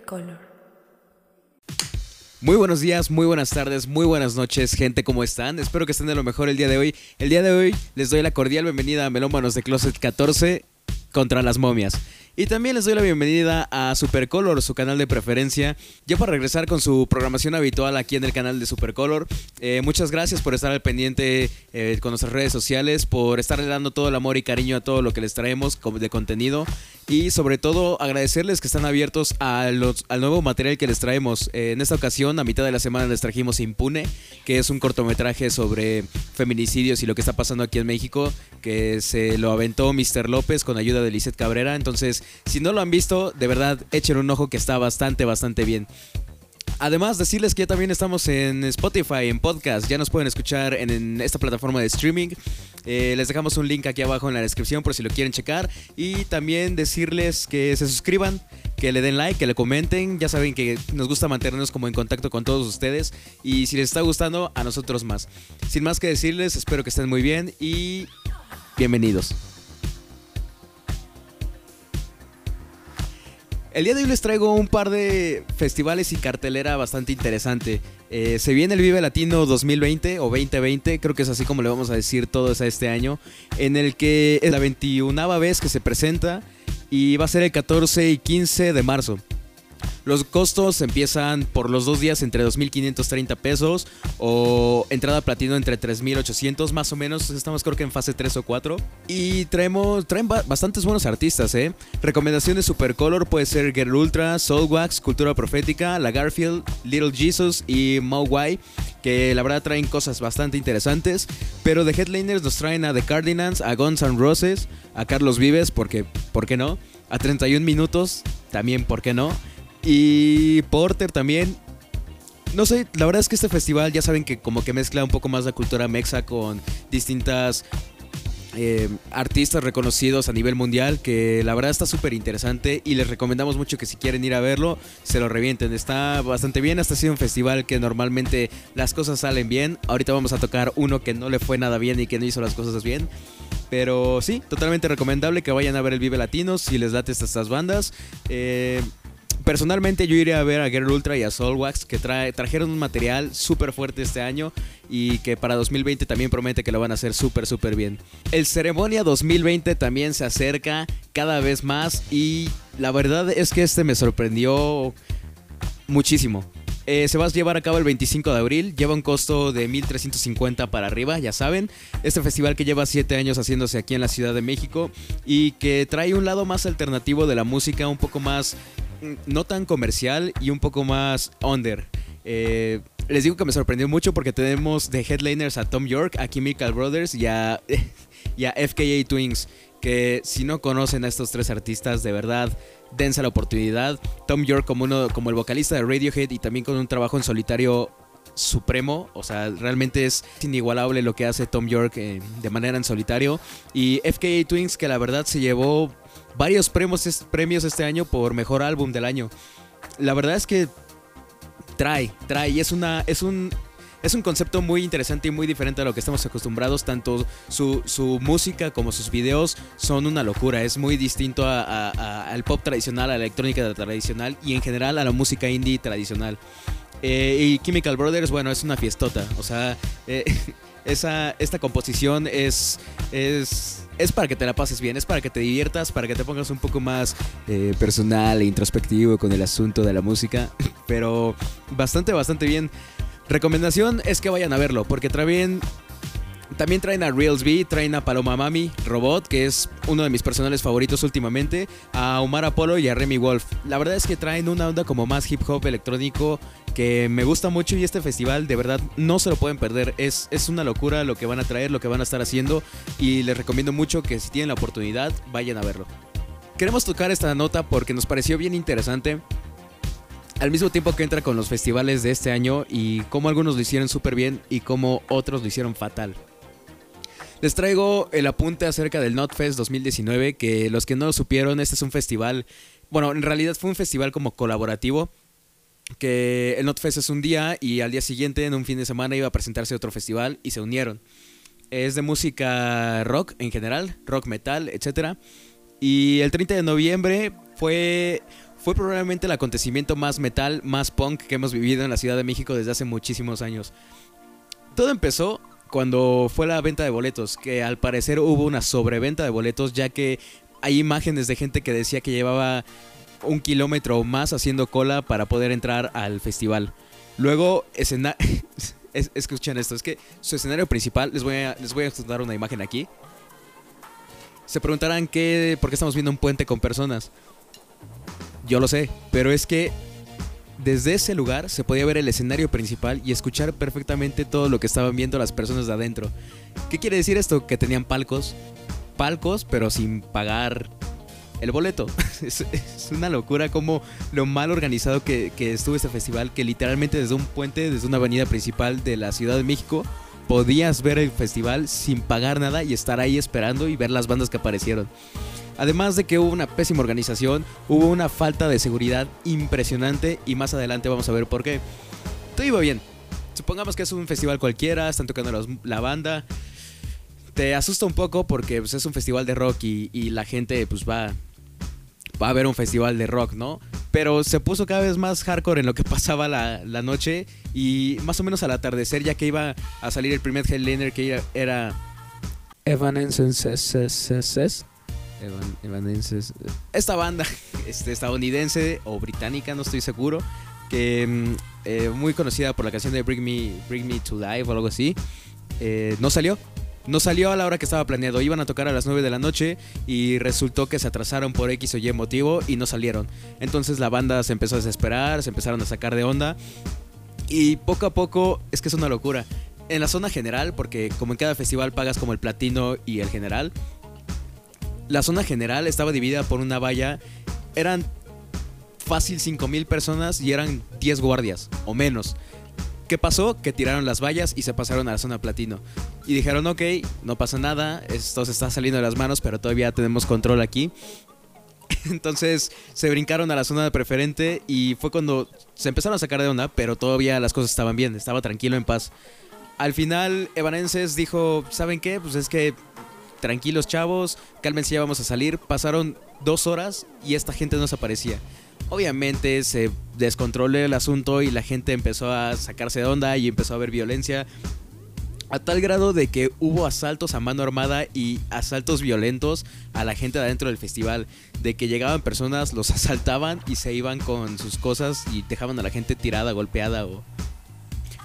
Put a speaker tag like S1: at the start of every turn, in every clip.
S1: Supercolor.
S2: Muy buenos días, muy buenas tardes, muy buenas noches, gente, ¿cómo están? Espero que estén de lo mejor el día de hoy. El día de hoy les doy la cordial bienvenida a Melómanos de Closet 14 contra las momias. Y también les doy la bienvenida a Supercolor, su canal de preferencia, ya para regresar con su programación habitual aquí en el canal de Supercolor. Eh, muchas gracias por estar al pendiente eh, con nuestras redes sociales, por estarle dando todo el amor y cariño a todo lo que les traemos de contenido y sobre todo agradecerles que están abiertos a los, al nuevo material que les traemos. Eh, en esta ocasión, a mitad de la semana, les trajimos Impune, que es un cortometraje sobre feminicidios y lo que está pasando aquí en México, que se lo aventó Mr. López con ayuda de Lizeth Cabrera. Entonces, si no lo han visto, de verdad, echen un ojo que está bastante, bastante bien. Además, decirles que ya también estamos en Spotify, en podcast. Ya nos pueden escuchar en, esta plataforma de streaming. Eh, les dejamos un link aquí abajo en la descripción por si lo quieren checar. Y también decirles que se suscriban, que le den like, que le comenten. Ya saben que nos gusta mantenernos como en contacto con todos ustedes. Y si les está gustando, a nosotros más. Sin más que decirles, espero que estén muy bien y bienvenidos. El día de hoy les traigo un par de festivales y cartelera bastante interesante. Eh, se viene el Vive Latino 2020 o 2020, creo que es así como le vamos a decir todos a este año, en el que es la 21 vez que se presenta y va a ser el 14 y 15 de marzo. Los costos empiezan por los dos días entre 2.530 pesos o entrada platino entre 3.800 más o menos. Estamos creo que en fase 3 o 4. Y traemos, traen bastantes buenos artistas, ¿eh? Recomendaciones Supercolor puede ser Girl Ultra, Soulwax, Cultura Profética, La Garfield, Little Jesus y Mowai que la verdad traen cosas bastante interesantes. Pero de headliners nos traen a The Cardinals, a Guns N' Roses, a Carlos Vives, porque, ¿por qué no? A 31 minutos, también, ¿por qué no? Y Porter también. No sé, la verdad es que este festival ya saben que como que mezcla un poco más la cultura mexa con distintas eh, artistas reconocidos a nivel mundial que la verdad está súper interesante y les recomendamos mucho que si quieren ir a verlo se lo revienten. Está bastante bien, hasta ha sido un festival que normalmente las cosas salen bien. Ahorita vamos a tocar uno que no le fue nada bien y que no hizo las cosas bien. Pero sí, totalmente recomendable que vayan a ver el Vive Latino si les late estas, bandas. Eh, Personalmente yo iría a ver a Girl Ultra y a Soulwax que trajeron un material súper fuerte este año y que para 2020 también promete que lo van a hacer súper súper bien. El Ceremonia 2020 también se acerca cada vez más y la verdad es que este me sorprendió muchísimo. Eh, se va a llevar a cabo el 25 de abril, lleva un costo de 1.350 para arriba, ya saben. Este festival que lleva 7 años haciéndose aquí en la Ciudad de México y que trae un lado más alternativo de la música, un poco más no tan comercial y un poco más under. Eh, les digo que me sorprendió mucho porque tenemos de headliners a Tom York, a Chemical Brothers y a, FKA Twins. Que si no conocen a estos tres artistas, de verdad, dense la oportunidad. Tom York como, uno, como el vocalista de Radiohead y también con un trabajo en solitario supremo, o sea, realmente es inigualable lo que hace Tom York eh, de manera en solitario. Y FKA Twins que la verdad se llevó varios premios, premios este año por mejor álbum del año. La verdad es que trae, trae, y es una, es un, es un concepto muy interesante y muy diferente a lo que estamos acostumbrados. Tanto su, música como sus videos son una locura. Es muy distinto al pop tradicional, a la electrónica tradicional y en general a la música indie tradicional. Eh, y Chemical Brothers, bueno, es una fiestota. O sea, eh, esa, esta composición es, es, es para que te la pases bien, es para que te diviertas, para que te pongas un poco más eh, personal e introspectivo con el asunto de la música. Pero bastante, bastante bien. Recomendación es que vayan a verlo, porque traen también traen a Reels B, traen a Paloma Mami, Robot, que es uno de mis personales favoritos últimamente, a Omar Apollo y a Remy Wolf. La verdad es que traen una onda como más hip hop electrónico que me gusta mucho y este festival de verdad no se lo pueden perder. Es, es una locura lo que van a traer, lo que van a estar haciendo y les recomiendo mucho que si tienen la oportunidad vayan a verlo. Queremos tocar esta nota porque nos pareció bien interesante al mismo tiempo que entra con los festivales de este año y cómo algunos lo hicieron súper bien y cómo otros lo hicieron fatal. Les traigo el apunte acerca del NotFest 2019, que los que no lo supieron, este es un festival, bueno, en realidad fue un festival como colaborativo, que el NotFest es un día y al día siguiente, en un fin de semana, iba a presentarse otro festival y se unieron. Es de música rock en general, rock metal, etc. Y el 30 de noviembre fue, fue probablemente el acontecimiento más metal, más punk que hemos vivido en la Ciudad de México desde hace muchísimos años. Todo empezó cuando fue la venta de boletos, que al parecer hubo una sobreventa de boletos ya que hay imágenes de gente que decía que llevaba un kilómetro o más haciendo cola para poder entrar al festival. Luego, escena escuchen esto, es que su escenario principal, les voy a, les voy a dar una imagen aquí. Se preguntarán qué, por qué estamos viendo un puente con personas. Yo lo sé, pero es que desde ese lugar se podía ver el escenario principal y escuchar perfectamente todo lo que estaban viendo las personas de adentro. ¿Qué quiere decir esto? Que tenían palcos, palcos, pero sin pagar el boleto. Es, una locura como lo mal organizado que, estuvo este festival, que literalmente desde un puente, desde una avenida principal de la Ciudad de México, podías ver el festival sin pagar nada y estar ahí esperando y ver las bandas que aparecieron. Además de que hubo una pésima organización, hubo una falta de seguridad impresionante y más adelante vamos a ver por qué. Todo iba bien. Supongamos que es un festival cualquiera, están tocando la banda. Te asusta un poco porque pues, es un festival de rock y, y la gente pues va, va a haber un festival de rock, ¿no? Pero se puso cada vez más hardcore en lo que pasaba la, noche y más o menos al atardecer, ya que iba a salir el primer headliner que era. Evanescence. Esta banda este, estadounidense o británica, no estoy seguro, que mm, eh, muy conocida por la canción de Bring Me, Bring Me to Life o algo así, eh, no salió. No salió a la hora que estaba planeado. Iban a tocar a las 9 de la noche y resultó que se atrasaron por X o Y motivo y no salieron. Entonces la banda se empezó a desesperar, se empezaron a sacar de onda. Y poco a poco, es que es una locura. En la zona general, porque como en cada festival pagas como el platino y el general, la zona general estaba dividida por una valla. Eran fácil 5000 personas y eran 10 guardias o menos. ¿Qué pasó? Que tiraron las vallas y se pasaron a la zona platino. Y dijeron, ok, no pasa nada, esto se está saliendo de las manos, pero todavía tenemos control aquí. Entonces se brincaron a la zona de preferente y fue cuando se empezaron a sacar de onda, pero todavía las cosas estaban bien, estaba tranquilo, en paz. Al final, Evanenses dijo, ¿saben qué? Pues es que tranquilos chavos, cálmense, ya vamos a salir. Pasaron dos horas y esta gente no se aparecía. Obviamente se descontroló el asunto y la gente empezó a sacarse de onda y empezó a haber violencia. A tal grado de que hubo asaltos a mano armada y asaltos violentos a la gente de adentro del festival. De que llegaban personas, los asaltaban y se iban con sus cosas y dejaban a la gente tirada, golpeada o...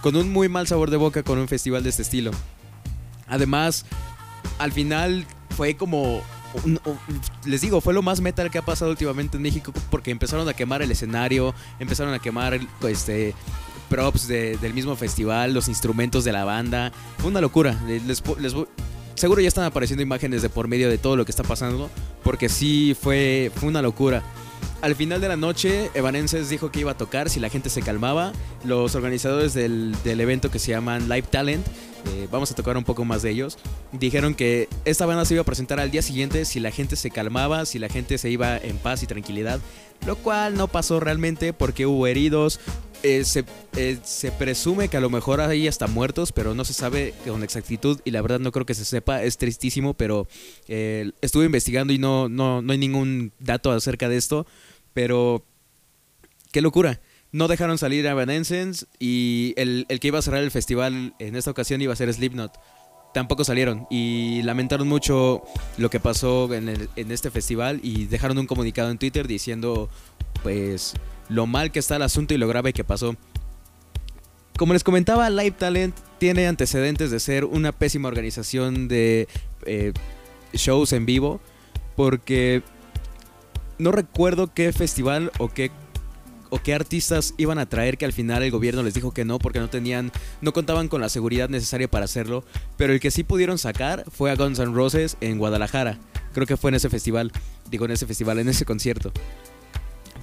S2: Con un muy mal sabor de boca con un festival de este estilo. Además, al final fue como les digo, fue lo más metal que ha pasado últimamente en México porque empezaron a quemar el escenario, empezaron a quemar este props del mismo festival, los instrumentos de la banda. Fue una locura. seguro ya están apareciendo imágenes de por medio de todo lo que está pasando porque sí fue, fue una locura. Al final de la noche, Evanescence dijo que iba a tocar si la gente se calmaba. Los organizadores del, del evento que se llaman Live Talent eh, vamos a tocar un poco más de ellos. Dijeron que esta banda se iba a presentar al día siguiente si la gente se calmaba, si la gente se iba en paz y tranquilidad, lo cual no pasó realmente porque hubo heridos. Eh, eh, se, presume que a lo mejor hay hasta muertos, pero no se sabe con exactitud y la verdad no creo que se sepa, es tristísimo, pero estuve investigando y no, no, no hay ningún dato acerca de esto, pero qué locura no dejaron salir a Evanescence y el, que iba a cerrar el festival en esta ocasión iba a ser Slipknot. Tampoco salieron y lamentaron mucho lo que pasó en, en este festival y dejaron un comunicado en Twitter diciendo pues lo mal que está el asunto y lo grave que pasó. Como les comentaba, Live Talent tiene antecedentes de ser una pésima organización de eh, shows en vivo porque no recuerdo qué festival o qué o qué artistas iban a traer que al final el gobierno les dijo que no porque no tenían, no contaban con la seguridad necesaria para hacerlo. Pero el que sí pudieron sacar fue a Guns N' Roses en Guadalajara. Creo que fue en ese festival, digo en ese festival, en ese concierto.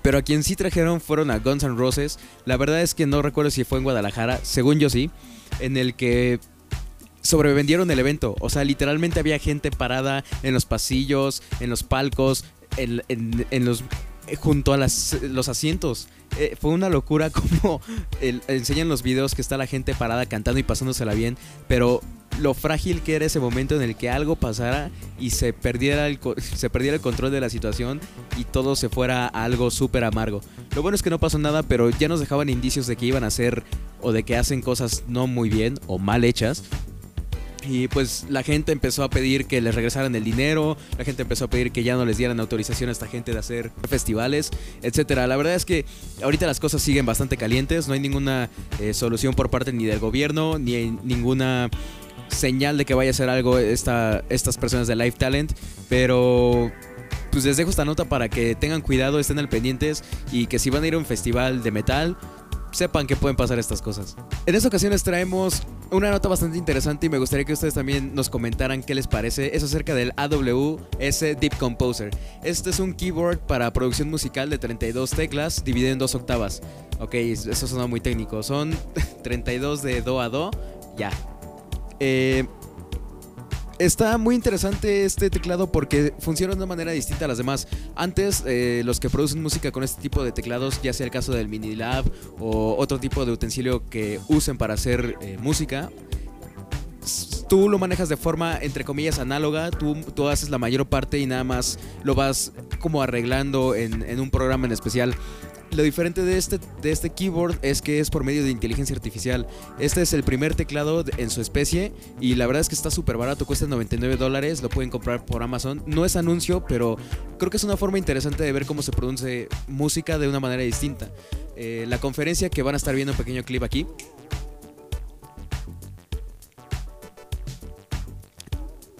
S2: Pero a quien sí trajeron fueron a Guns N' Roses. La verdad es que no recuerdo si fue en Guadalajara, según yo sí, en el que sobrevendieron el evento. O sea, literalmente había gente parada en los pasillos, en los palcos, en, en los eh, junto a las, los asientos. Eh, fue una locura como enseñan los videos que está la gente parada cantando y pasándosela bien, pero lo frágil que era ese momento en el que algo pasara y se perdiera el, se perdiera el control de la situación y todo se fuera a algo súper amargo. Lo bueno es que no pasó nada, pero ya nos dejaban indicios de que iban a hacer o de que hacen cosas no muy bien o mal hechas. Y pues la gente empezó a pedir que les regresaran el dinero, la gente empezó a pedir que ya no les dieran autorización a esta gente de hacer festivales, etcétera. La verdad es que ahorita las cosas siguen bastante calientes, no hay ninguna eh, solución por parte ni del gobierno, ni ninguna señal de que vaya a ser algo esta, estas personas de Live Talent, pero pues les dejo esta nota para que tengan cuidado, estén al pendientes y que si van a ir a un festival de metal, sepan que pueden pasar estas cosas. En esta ocasión les traemos una nota bastante interesante y me gustaría que ustedes también nos comentaran qué les parece. Es acerca del AWS Deep Composer. Este es un keyboard para producción musical de 32 teclas dividido en dos octavas. Ok, eso suena muy técnico. Son 32 de do a do. Ya. Eh, Está muy interesante este teclado porque funciona de una manera distinta a las demás. Antes, eh, los que producen música con este tipo de teclados, ya sea el caso del Mini Lab o otro tipo de utensilio que usen para hacer eh, música, tú lo manejas de forma, entre comillas, análoga, tú, tú, haces la mayor parte y nada más lo vas como arreglando en, en un programa en especial. Lo diferente de este, de este keyboard es que es por medio de inteligencia artificial. Este es el primer teclado en su especie y la verdad es que está súper barato, cuesta 99 dólares, lo pueden comprar por Amazon. No es anuncio, pero creo que es una forma interesante de ver cómo se produce música de una manera distinta. Eh, la conferencia que van a estar viendo un pequeño clip aquí.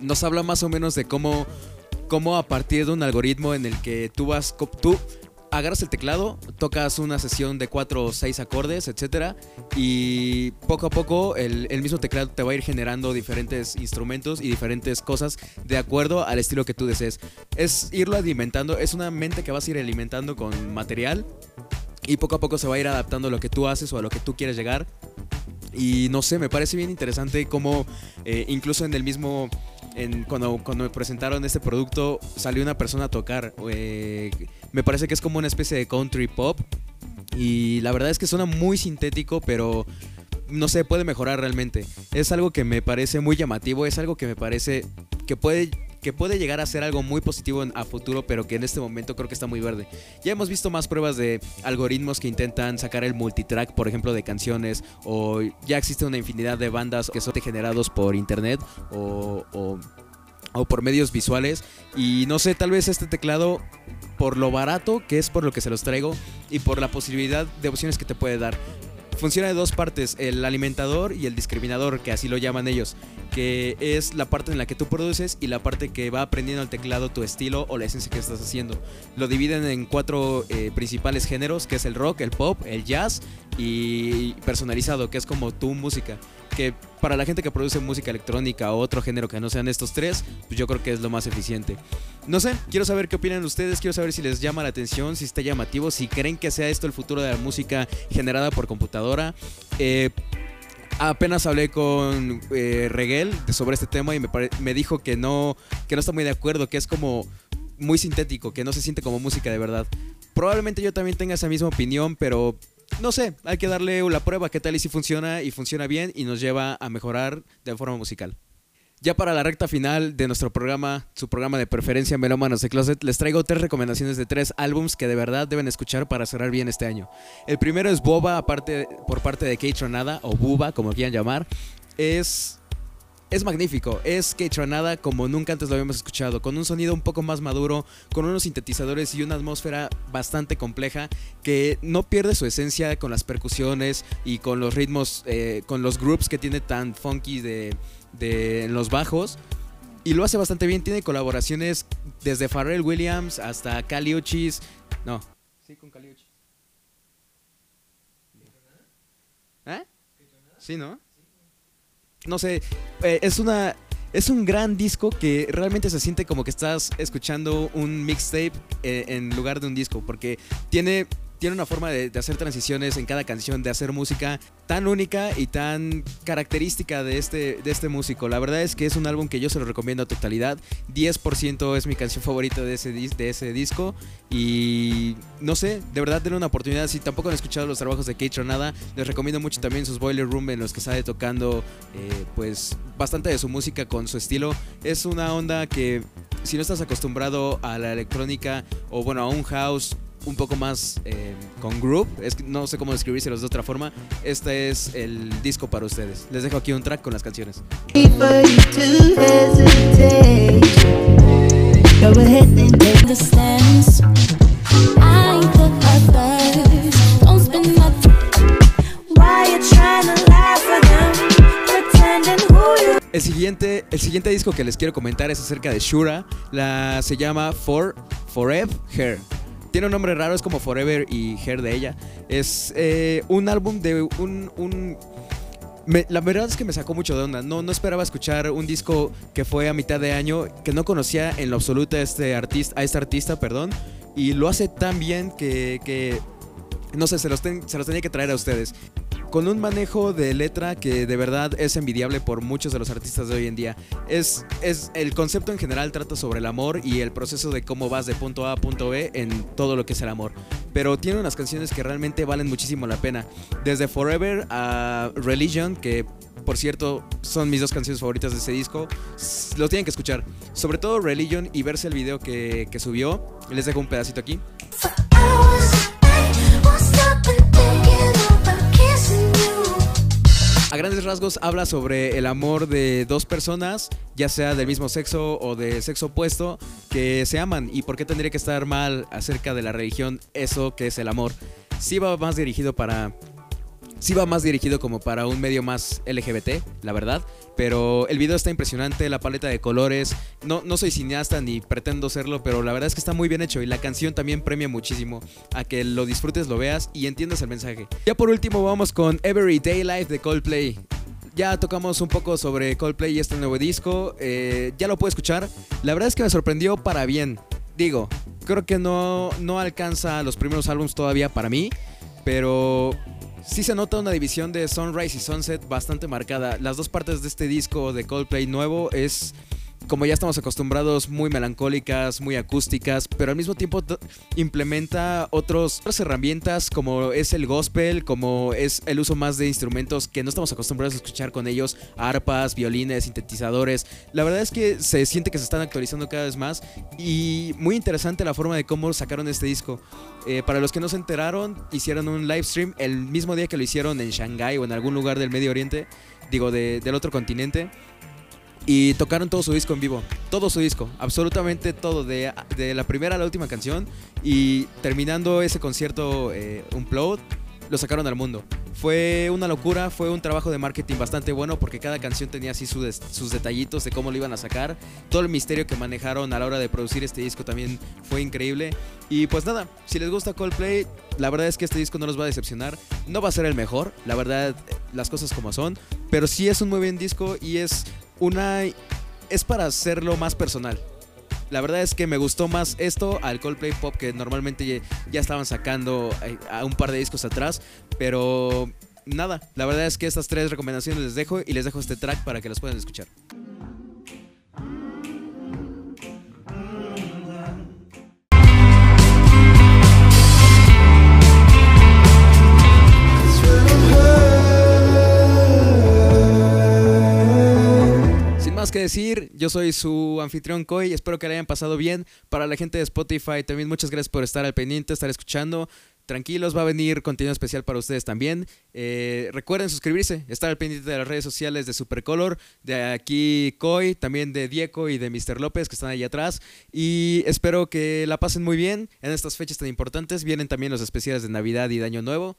S2: Nos habla más o menos de cómo, cómo a partir de un algoritmo en el que tú vas, tú agarras el teclado, tocas una sesión de cuatro o seis acordes, etcétera, y poco a poco el, mismo teclado te va a ir generando diferentes instrumentos y diferentes cosas de acuerdo al estilo que tú desees. Es irlo alimentando, es una mente que vas a ir alimentando con material y poco a poco se va a ir adaptando a lo que tú haces o a lo que tú quieres llegar. Y no sé, me parece bien interesante cómo eh, incluso en el mismo cuando, me presentaron este producto, salió una persona a tocar. Eh, me parece que es como una especie de country pop. Y la verdad es que suena muy sintético, pero no sé, puede mejorar realmente. Es algo que me parece muy llamativo, es algo que me parece que puede que puede llegar a ser algo muy positivo a futuro, pero que en este momento creo que está muy verde. Ya hemos visto más pruebas de algoritmos que intentan sacar el multitrack, por ejemplo, de canciones, o ya existe una infinidad de bandas que son generados por internet o, o por medios visuales. Y no sé, tal vez este teclado, por lo barato que es por lo que se los traigo y por la posibilidad de opciones que te puede dar, funciona de dos partes, el alimentador y el discriminador, que así lo llaman ellos, que es la parte en la que tú produces y la parte que va aprendiendo al teclado tu estilo o la esencia que estás haciendo. Lo dividen en cuatro eh, principales géneros, que es el rock, el pop, el jazz y personalizado, que es como tu música que para la gente que produce música electrónica o otro género que no sean estos tres, pues yo creo que es lo más eficiente. No sé, quiero saber qué opinan ustedes, quiero saber si les llama la atención, si está llamativo, si creen que sea esto el futuro de la música generada por computadora. Eh, apenas hablé con eh, Reguel sobre este tema y me, me dijo que no, que no está muy de acuerdo, que es como muy sintético, que no se siente como música de verdad. Probablemente yo también tenga esa misma opinión, pero no sé, hay que darle la prueba, qué tal y si funciona y funciona bien y nos lleva a mejorar de forma musical. Ya para la recta final de nuestro programa, su programa de preferencia Melómanos de Closet, les traigo tres recomendaciones de tres álbums que de verdad deben escuchar para cerrar bien este año. El primero es Boba, aparte, por parte de Kate Tronada, o Buba, como quieran llamar. Es es magnífico, es Tronada como nunca antes lo habíamos escuchado, con un sonido un poco más maduro, con unos sintetizadores y una atmósfera bastante compleja que no pierde su esencia con las percusiones y con los ritmos, eh, con los groups que tiene tan funky de, de los bajos. Y lo hace bastante bien, tiene colaboraciones desde Pharrell Williams hasta Cali Uchis. No. Sí, con Cali ¿Eh? Sí, ¿no? No sé, eh, es una es un gran disco que realmente se siente como que estás escuchando un mixtape eh, en lugar de un disco, porque tiene tiene una forma de, hacer transiciones en cada canción, de hacer música tan única y tan característica de este, de este músico. La verdad es que es un álbum que yo se lo recomiendo a totalidad. 10% es mi canción favorita de ese, de ese disco. Y no sé, de verdad denle una oportunidad. Si tampoco han escuchado los trabajos de Kate nada, les recomiendo mucho también sus Boiler Room en los que sale tocando eh, pues bastante de su música con su estilo. Es una onda que si no estás acostumbrado a la electrónica o bueno, a un house un poco más eh, con group, no sé cómo describírselos de otra forma, este es el disco para ustedes. Les dejo aquí un track con las canciones. El siguiente, el siguiente disco que les quiero comentar es acerca de Shura. La, se llama For, Forever Her. Tiene un nombre raro, es como Forever y Her de ella. Es eh, un álbum de un... la verdad es que me sacó mucho de onda. No, no esperaba escuchar un disco que fue a mitad de año, que no conocía en lo absoluto a este artista, a este artista, perdón. Y lo hace tan bien que, no sé, se los, se los tenía que traer a ustedes con un manejo de letra que de verdad es envidiable por muchos de los artistas de hoy en día. Es, es el concepto en general trata sobre el amor y el proceso de cómo vas de punto A a punto B en todo lo que es el amor. Pero tiene unas canciones que realmente valen muchísimo la pena. Desde Forever a Religion, que por cierto son mis dos canciones favoritas de ese disco, lo tienen que escuchar. Sobre todo Religion y verse el video que, que subió. Les dejo un pedacito aquí. A grandes rasgos habla sobre el amor de dos personas, ya sea del mismo sexo o de sexo opuesto, que se aman y por qué tendría que estar mal acerca de la religión eso que es el amor. Sí va más dirigido para sí va más dirigido como para un medio más LGBT, la verdad. Pero el video está impresionante, la paleta de colores. No, no soy cineasta ni pretendo serlo, pero la verdad es que está muy bien hecho y la canción también premia muchísimo a que lo disfrutes, lo veas y entiendas el mensaje. Ya por último vamos con Everyday Life de Coldplay. Ya tocamos un poco sobre Coldplay y este nuevo disco. Eh, ya lo puedo escuchar. La verdad es que me sorprendió para bien. Digo, creo que no, no alcanza los primeros álbumes todavía para mí. Pero sí se nota una división de Sunrise y Sunset bastante marcada. Las dos partes de este disco de Coldplay nuevo es como ya estamos acostumbrados, muy melancólicas, muy acústicas, pero al mismo tiempo implementa otras herramientas como es el gospel, como es el uso más de instrumentos que no estamos acostumbrados a escuchar con ellos, arpas, violines, sintetizadores. La verdad es que se siente que se están actualizando cada vez más y muy interesante la forma de cómo sacaron este disco. Eh, para los que no se enteraron, hicieron un live stream el mismo día que lo hicieron en Shanghai o en algún lugar del Medio Oriente, digo, del otro continente. Y tocaron todo su disco en vivo. Todo su disco. Absolutamente todo. De, la primera a la última canción. Y terminando ese concierto eh, Unplugged, lo sacaron al mundo. Fue una locura, fue un trabajo de marketing bastante bueno porque cada canción tenía así sus detallitos de cómo lo iban a sacar. Todo el misterio que manejaron a la hora de producir este disco también fue increíble. Y pues nada, si les gusta Coldplay, la verdad es que este disco no los va a decepcionar. No va a ser el mejor, la verdad, las cosas como son. Pero sí es un muy buen disco y es una es para hacerlo más personal. La verdad es que me gustó más esto al Coldplay Pop que normalmente ya estaban sacando eh, a un par de discos atrás, pero nada, la verdad es que estas tres recomendaciones les dejo y les dejo este track para que los puedan escuchar. Yo soy su anfitrión Coy, espero que le hayan pasado bien. Para la gente de Spotify también muchas gracias por estar al pendiente, estar escuchando. Tranquilos, va a venir contenido especial para ustedes también. Eh, recuerden suscribirse, estar al pendiente de las redes sociales de Supercolor, de aquí Coy, también de Diego y de Mr. López que están ahí atrás. Y espero que la pasen muy bien en estas fechas tan importantes. Vienen también los especiales de Navidad y de Año Nuevo,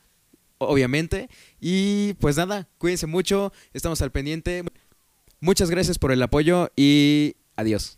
S2: obviamente. Y pues nada, cuídense mucho, estamos al pendiente. Muchas gracias por el apoyo y adiós.